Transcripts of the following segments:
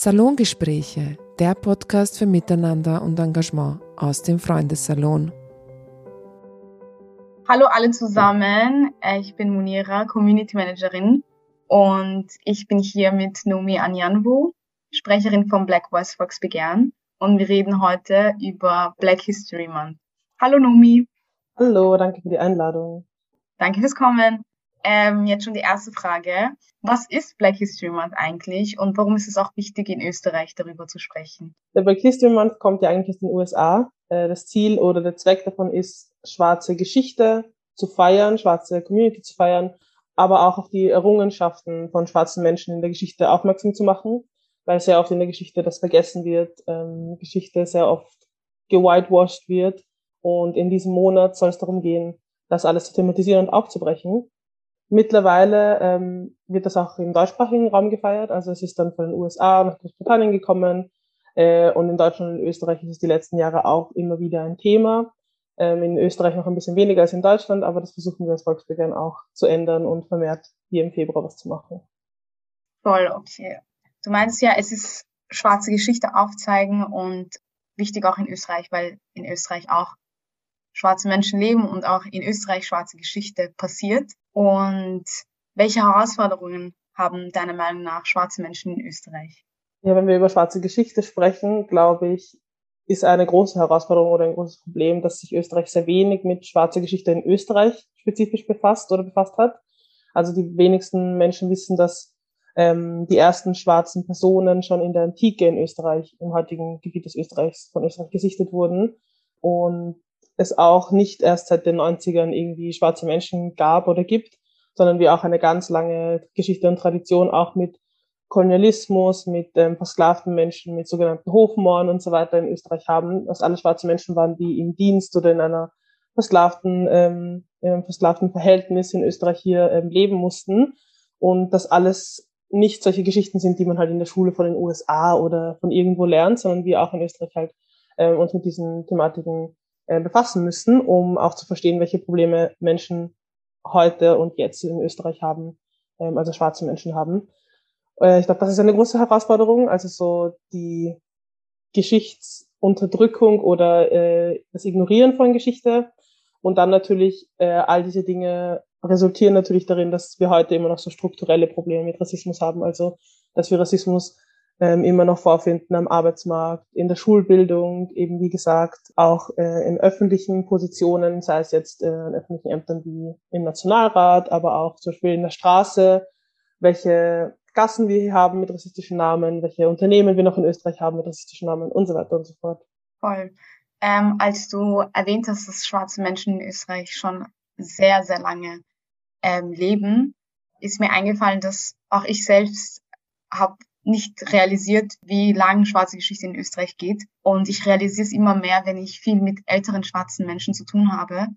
Salongespräche, der Podcast für Miteinander und Engagement aus dem Freundessalon. Hallo alle zusammen, ich bin Munira, Community Managerin und ich bin hier mit Nomi Anyanwu, Sprecherin von Black Voice Fox Begehren und wir reden heute über Black History Month. Hallo Nomi. Hallo, danke für die Einladung. Danke fürs Kommen. Ähm, jetzt schon die erste Frage. Was ist Black History Month eigentlich und warum ist es auch wichtig, in Österreich darüber zu sprechen? Der Black History Month kommt ja eigentlich aus den USA. Äh, das Ziel oder der Zweck davon ist, schwarze Geschichte zu feiern, schwarze Community zu feiern, aber auch auf die Errungenschaften von schwarzen Menschen in der Geschichte aufmerksam zu machen, weil sehr oft in der Geschichte das vergessen wird, ähm, Geschichte sehr oft gewhitewashed wird. Und in diesem Monat soll es darum gehen, das alles zu thematisieren und aufzubrechen. Mittlerweile ähm, wird das auch im deutschsprachigen Raum gefeiert. Also es ist dann von den USA nach Großbritannien gekommen. Äh, und in Deutschland und Österreich ist es die letzten Jahre auch immer wieder ein Thema. Ähm, in Österreich noch ein bisschen weniger als in Deutschland, aber das versuchen wir als Volksbegehren auch zu ändern und vermehrt hier im Februar was zu machen. Voll, okay. Du meinst ja, es ist schwarze Geschichte aufzeigen und wichtig auch in Österreich, weil in Österreich auch schwarze Menschen leben und auch in Österreich schwarze Geschichte passiert. Und welche Herausforderungen haben deiner Meinung nach schwarze Menschen in Österreich? Ja, wenn wir über schwarze Geschichte sprechen, glaube ich, ist eine große Herausforderung oder ein großes Problem, dass sich Österreich sehr wenig mit schwarzer Geschichte in Österreich spezifisch befasst oder befasst hat. Also die wenigsten Menschen wissen, dass ähm, die ersten schwarzen Personen schon in der Antike in Österreich, im heutigen Gebiet des Österreichs, von Österreich gesichtet wurden. Und es auch nicht erst seit den 90ern irgendwie schwarze Menschen gab oder gibt, sondern wir auch eine ganz lange Geschichte und Tradition auch mit Kolonialismus, mit ähm, versklavten Menschen, mit sogenannten Hofmohren und so weiter in Österreich haben, dass alle schwarze Menschen waren, die im Dienst oder in einer versklavten, ähm, in einem versklavten Verhältnis in Österreich hier ähm, leben mussten. Und dass alles nicht solche Geschichten sind, die man halt in der Schule von den USA oder von irgendwo lernt, sondern wir auch in Österreich halt äh, uns mit diesen Thematiken äh, befassen müssen, um auch zu verstehen, welche Probleme Menschen heute und jetzt in Österreich haben, ähm, also schwarze Menschen haben. Äh, ich glaube, das ist eine große Herausforderung, also so die Geschichtsunterdrückung oder äh, das Ignorieren von Geschichte und dann natürlich äh, all diese Dinge resultieren natürlich darin, dass wir heute immer noch so strukturelle Probleme mit Rassismus haben, also dass wir Rassismus ähm, immer noch vorfinden am Arbeitsmarkt, in der Schulbildung, eben wie gesagt, auch äh, in öffentlichen Positionen, sei es jetzt äh, in öffentlichen Ämtern wie im Nationalrat, aber auch zum Beispiel in der Straße, welche Gassen wir hier haben mit rassistischen Namen, welche Unternehmen wir noch in Österreich haben mit rassistischen Namen und so weiter und so fort. Voll. Ähm, als du erwähnt hast, dass schwarze Menschen in Österreich schon sehr, sehr lange ähm, leben, ist mir eingefallen, dass auch ich selbst habe nicht realisiert, wie lang schwarze Geschichte in Österreich geht. Und ich realisiere es immer mehr, wenn ich viel mit älteren schwarzen Menschen zu tun habe,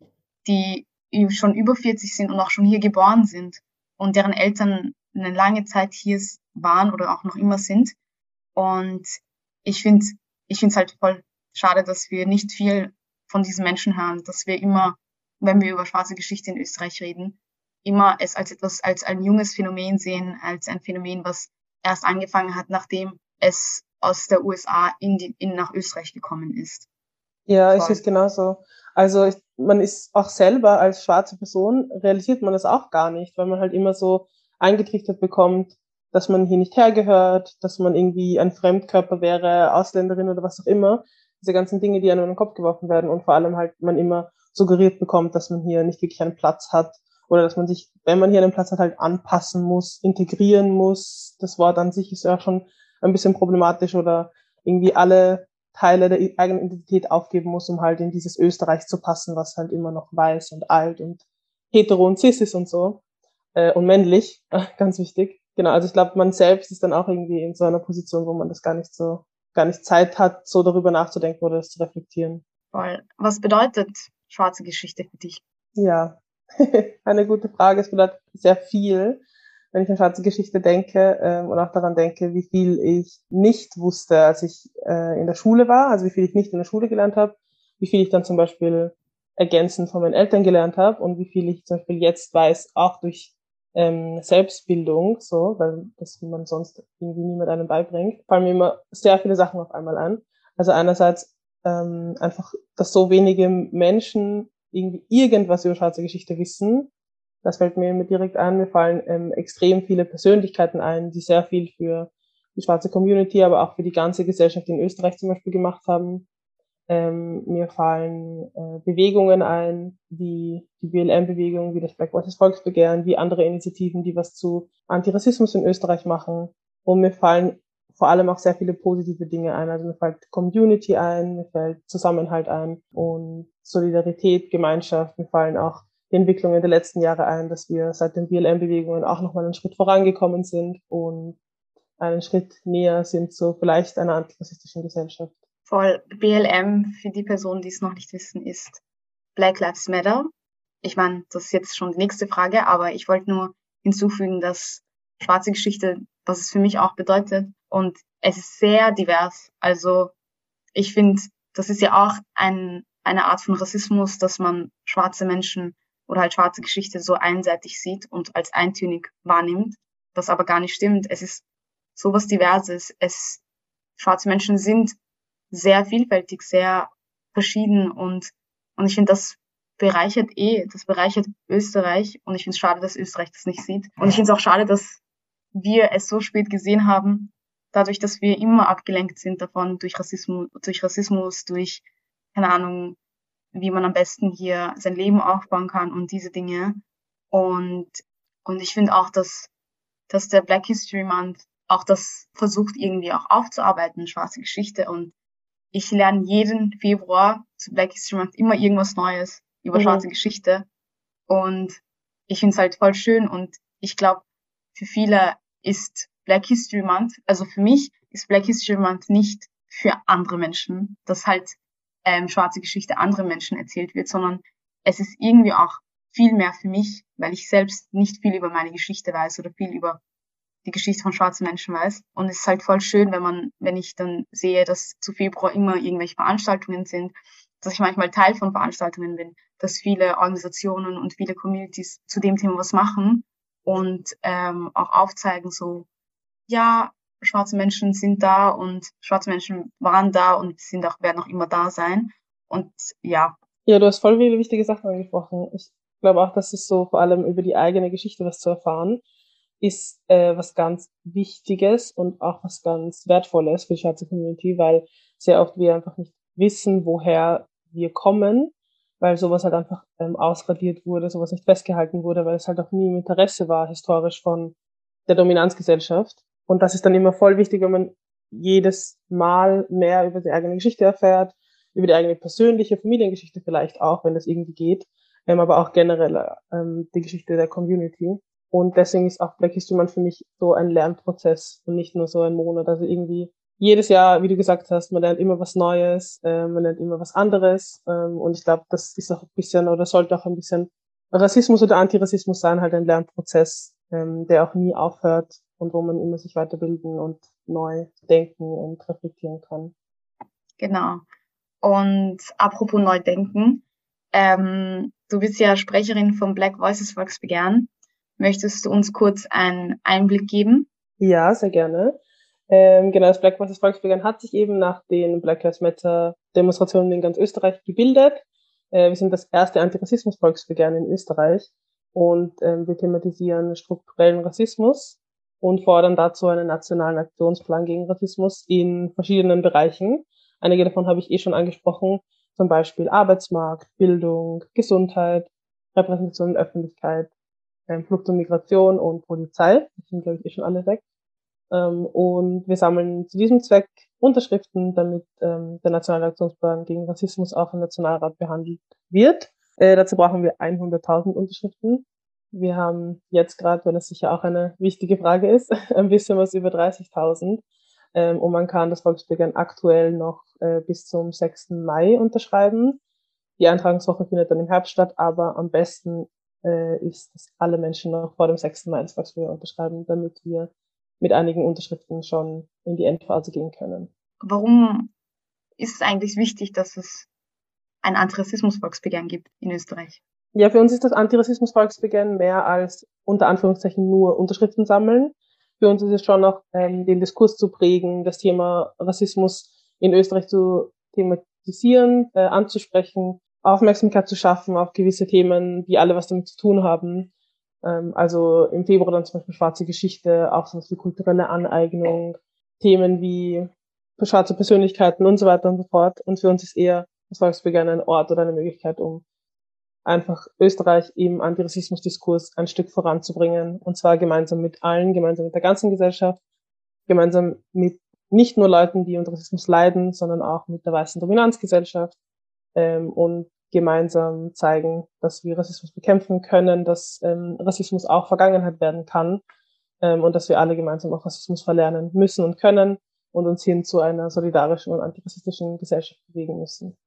die schon über 40 sind und auch schon hier geboren sind und deren Eltern eine lange Zeit hier waren oder auch noch immer sind. Und ich finde ich finde es halt voll schade, dass wir nicht viel von diesen Menschen hören, dass wir immer, wenn wir über schwarze Geschichte in Österreich reden, immer es als etwas, als ein junges Phänomen sehen, als ein Phänomen, was erst angefangen hat, nachdem es aus der USA in, die, in nach Österreich gekommen ist. Ja, es ist genauso. Also ich, man ist auch selber als schwarze Person, realisiert man das auch gar nicht, weil man halt immer so eingetrichtert bekommt, dass man hier nicht hergehört, dass man irgendwie ein Fremdkörper wäre, Ausländerin oder was auch immer. Diese ganzen Dinge, die einem in den Kopf geworfen werden und vor allem halt man immer suggeriert bekommt, dass man hier nicht wirklich einen Platz hat oder dass man sich, wenn man hier einen Platz hat, halt anpassen muss, integrieren muss. Das Wort an sich ist ja schon ein bisschen problematisch oder irgendwie alle Teile der eigenen Identität aufgeben muss, um halt in dieses Österreich zu passen, was halt immer noch weiß und alt und hetero und cis ist und so. Äh, und männlich, ganz wichtig. Genau, also ich glaube, man selbst ist dann auch irgendwie in so einer Position, wo man das gar nicht so, gar nicht Zeit hat, so darüber nachzudenken oder das zu reflektieren. Voll. Was bedeutet schwarze Geschichte für dich? Ja, Eine gute Frage. Es bedeutet sehr viel, wenn ich an schwarze Geschichte denke ähm, und auch daran denke, wie viel ich nicht wusste, als ich äh, in der Schule war, also wie viel ich nicht in der Schule gelernt habe, wie viel ich dann zum Beispiel ergänzend von meinen Eltern gelernt habe und wie viel ich zum Beispiel jetzt weiß, auch durch ähm, Selbstbildung, so, weil das man sonst irgendwie niemand einem beibringt, fallen mir immer sehr viele Sachen auf einmal an. Also einerseits ähm, einfach, dass so wenige Menschen irgendwie irgendwas über schwarze Geschichte wissen. Das fällt mir immer direkt ein. Mir fallen ähm, extrem viele Persönlichkeiten ein, die sehr viel für die schwarze Community, aber auch für die ganze Gesellschaft in Österreich zum Beispiel gemacht haben. Ähm, mir fallen äh, Bewegungen ein, wie die BLM-Bewegung, wie das Black Voices Volksbegehren, wie andere Initiativen, die was zu Antirassismus in Österreich machen. Und mir fallen vor allem auch sehr viele positive Dinge ein. Also mir fällt Community ein, mir fällt Zusammenhalt ein und Solidarität, Gemeinschaft. Mir fallen auch die Entwicklungen der letzten Jahre ein, dass wir seit den BLM-Bewegungen auch nochmal einen Schritt vorangekommen sind und einen Schritt näher sind zu vielleicht einer antirassistischen Gesellschaft. Voll. BLM, für die Personen, die es noch nicht wissen, ist Black Lives Matter. Ich meine, das ist jetzt schon die nächste Frage, aber ich wollte nur hinzufügen, dass schwarze Geschichte, was es für mich auch bedeutet, und es ist sehr divers. Also ich finde, das ist ja auch ein, eine Art von Rassismus, dass man schwarze Menschen oder halt schwarze Geschichte so einseitig sieht und als eintönig wahrnimmt, was aber gar nicht stimmt. Es ist sowas Diverses. Es, schwarze Menschen sind sehr vielfältig, sehr verschieden und, und ich finde, das bereichert eh, das bereichert Österreich und ich finde es schade, dass Österreich das nicht sieht. Und ich finde es auch schade, dass wir es so spät gesehen haben, dadurch, dass wir immer abgelenkt sind davon durch Rassismus, durch Rassismus, durch, keine Ahnung, wie man am besten hier sein Leben aufbauen kann und diese Dinge. Und, und ich finde auch, dass, dass der Black History Month auch das versucht irgendwie auch aufzuarbeiten, schwarze Geschichte. Und ich lerne jeden Februar zu Black History Month immer irgendwas Neues über mhm. schwarze Geschichte. Und ich finde es halt voll schön und ich glaube, für viele ist Black History Month, also für mich ist Black History Month nicht für andere Menschen, dass halt ähm, schwarze Geschichte anderen Menschen erzählt wird, sondern es ist irgendwie auch viel mehr für mich, weil ich selbst nicht viel über meine Geschichte weiß oder viel über die Geschichte von schwarzen Menschen weiß. Und es ist halt voll schön, wenn man, wenn ich dann sehe, dass zu Februar immer irgendwelche Veranstaltungen sind, dass ich manchmal Teil von Veranstaltungen bin, dass viele Organisationen und viele Communities zu dem Thema was machen und ähm, auch aufzeigen, so, ja, schwarze Menschen sind da und schwarze Menschen waren da und sind auch, werden auch immer da sein. Und ja. Ja, du hast voll viele wichtige Sachen angesprochen. Ich glaube auch, dass es so vor allem über die eigene Geschichte was zu erfahren ist äh, was ganz Wichtiges und auch was ganz Wertvolles für die schwarze Community, weil sehr oft wir einfach nicht wissen, woher wir kommen, weil sowas halt einfach ähm, ausradiert wurde, sowas nicht festgehalten wurde, weil es halt auch nie im Interesse war, historisch von der Dominanzgesellschaft. Und das ist dann immer voll wichtig, wenn man jedes Mal mehr über die eigene Geschichte erfährt, über die eigene persönliche Familiengeschichte vielleicht auch, wenn das irgendwie geht, ähm, aber auch generell ähm, die Geschichte der Community. Und deswegen ist auch Black History Month für mich so ein Lernprozess und nicht nur so ein Monat. Also irgendwie jedes Jahr, wie du gesagt hast, man lernt immer was Neues, äh, man lernt immer was anderes. Ähm, und ich glaube, das ist auch ein bisschen oder sollte auch ein bisschen Rassismus oder Antirassismus sein, halt ein Lernprozess, ähm, der auch nie aufhört und wo man immer sich weiterbilden und neu denken und reflektieren kann. Genau. Und apropos neu denken, ähm, du bist ja Sprecherin vom Black Voices Volksbegehren. Möchtest du uns kurz einen Einblick geben? Ja, sehr gerne. Ähm, genau, das Black Voices Volksbegehren hat sich eben nach den Black Lives Matter Demonstrationen in ganz Österreich gebildet. Äh, wir sind das erste Antirassismus-Volksbegehren in Österreich und ähm, wir thematisieren strukturellen Rassismus und fordern dazu einen nationalen Aktionsplan gegen Rassismus in verschiedenen Bereichen. Einige davon habe ich eh schon angesprochen, zum Beispiel Arbeitsmarkt, Bildung, Gesundheit, Repräsentation in Öffentlichkeit, ähm, Flucht und Migration und Polizei. Das sind, glaube ich, eh schon alle weg. Ähm, und wir sammeln zu diesem Zweck Unterschriften, damit ähm, der Nationale Aktionsplan gegen Rassismus auch im Nationalrat behandelt wird. Äh, dazu brauchen wir 100.000 Unterschriften. Wir haben jetzt gerade, weil das sicher auch eine wichtige Frage ist, ein bisschen was über 30.000. Ähm, und man kann das Volksbegehren aktuell noch äh, bis zum 6. Mai unterschreiben. Die Eintragungswoche findet dann im Herbst statt, aber am besten äh, ist, dass alle Menschen noch vor dem 6. Mai das Volksbegehren unterschreiben, damit wir mit einigen Unterschriften schon in die Endphase gehen können. Warum ist es eigentlich wichtig, dass es ein Antirassismus-Volksbegehren gibt in Österreich? Ja, für uns ist das Antirassismus-Volksbegehren mehr als unter Anführungszeichen nur Unterschriften sammeln. Für uns ist es schon noch ähm, den Diskurs zu prägen, das Thema Rassismus in Österreich zu thematisieren, äh, anzusprechen, Aufmerksamkeit zu schaffen auf gewisse Themen, die alle was damit zu tun haben. Ähm, also im Februar dann zum Beispiel schwarze Geschichte, auch sowas wie kulturelle Aneignung, Themen wie schwarze Persönlichkeiten und so weiter und so fort. Und für uns ist eher das Volksbegehren ein Ort oder eine Möglichkeit, um einfach Österreich im Antirassismusdiskurs ein Stück voranzubringen. Und zwar gemeinsam mit allen, gemeinsam mit der ganzen Gesellschaft, gemeinsam mit nicht nur Leuten, die unter Rassismus leiden, sondern auch mit der weißen Dominanzgesellschaft ähm, und gemeinsam zeigen, dass wir Rassismus bekämpfen können, dass ähm, Rassismus auch Vergangenheit werden kann ähm, und dass wir alle gemeinsam auch Rassismus verlernen müssen und können und uns hin zu einer solidarischen und antirassistischen Gesellschaft bewegen müssen.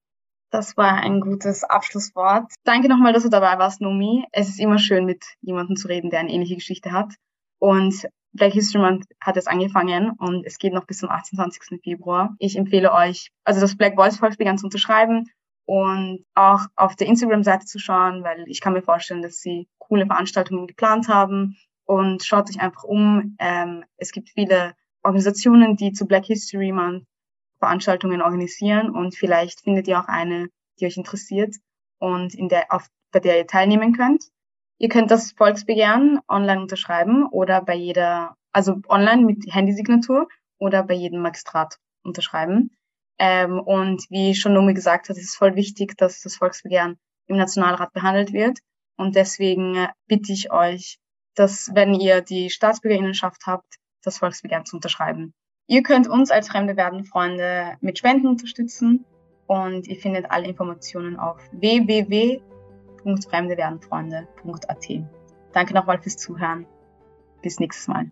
Das war ein gutes Abschlusswort. Danke nochmal, dass du dabei warst, Nomi. Es ist immer schön, mit jemandem zu reden, der eine ähnliche Geschichte hat. Und Black History Month hat jetzt angefangen und es geht noch bis zum 28. Februar. Ich empfehle euch, also das Black Voice Volksbegehren zu unterschreiben und auch auf der Instagram-Seite zu schauen, weil ich kann mir vorstellen, dass sie coole Veranstaltungen geplant haben und schaut euch einfach um. Ähm, es gibt viele Organisationen, die zu Black History Month Veranstaltungen organisieren und vielleicht findet ihr auch eine, die euch interessiert und in der, auf, bei der ihr teilnehmen könnt. Ihr könnt das Volksbegehren online unterschreiben oder bei jeder, also online mit Handysignatur oder bei jedem Magistrat unterschreiben. Ähm, und wie schon Nomi gesagt hat, ist es voll wichtig, dass das Volksbegehren im Nationalrat behandelt wird. Und deswegen äh, bitte ich euch, dass wenn ihr die Staatsbürgerinnenschaft habt, das Volksbegehren zu unterschreiben. Ihr könnt uns als Fremde werden Freunde mit Spenden unterstützen und ihr findet alle Informationen auf www.fremdewerdenfreunde.at. Danke nochmal fürs Zuhören. Bis nächstes Mal.